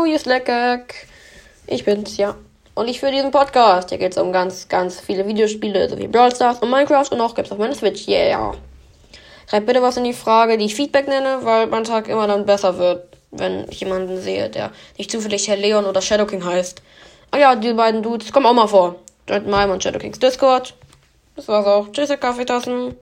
Hallo, hier ist Leckek. Ich bin's, ja. Und ich für diesen Podcast. Hier geht's um ganz, ganz viele Videospiele, sowie Brawl Stars und Minecraft und auch gibt's auf meiner Switch. Yeah. Schreibt bitte was in die Frage, die ich Feedback nenne, weil mein Tag immer dann besser wird, wenn ich jemanden sehe, der nicht zufällig Herr Leon oder Shadow King heißt. Ah ja, die beiden Dudes kommen auch mal vor. Joint Mime und Shadow Kings Discord. Das war's auch. Tschüss, Kaffeetassen.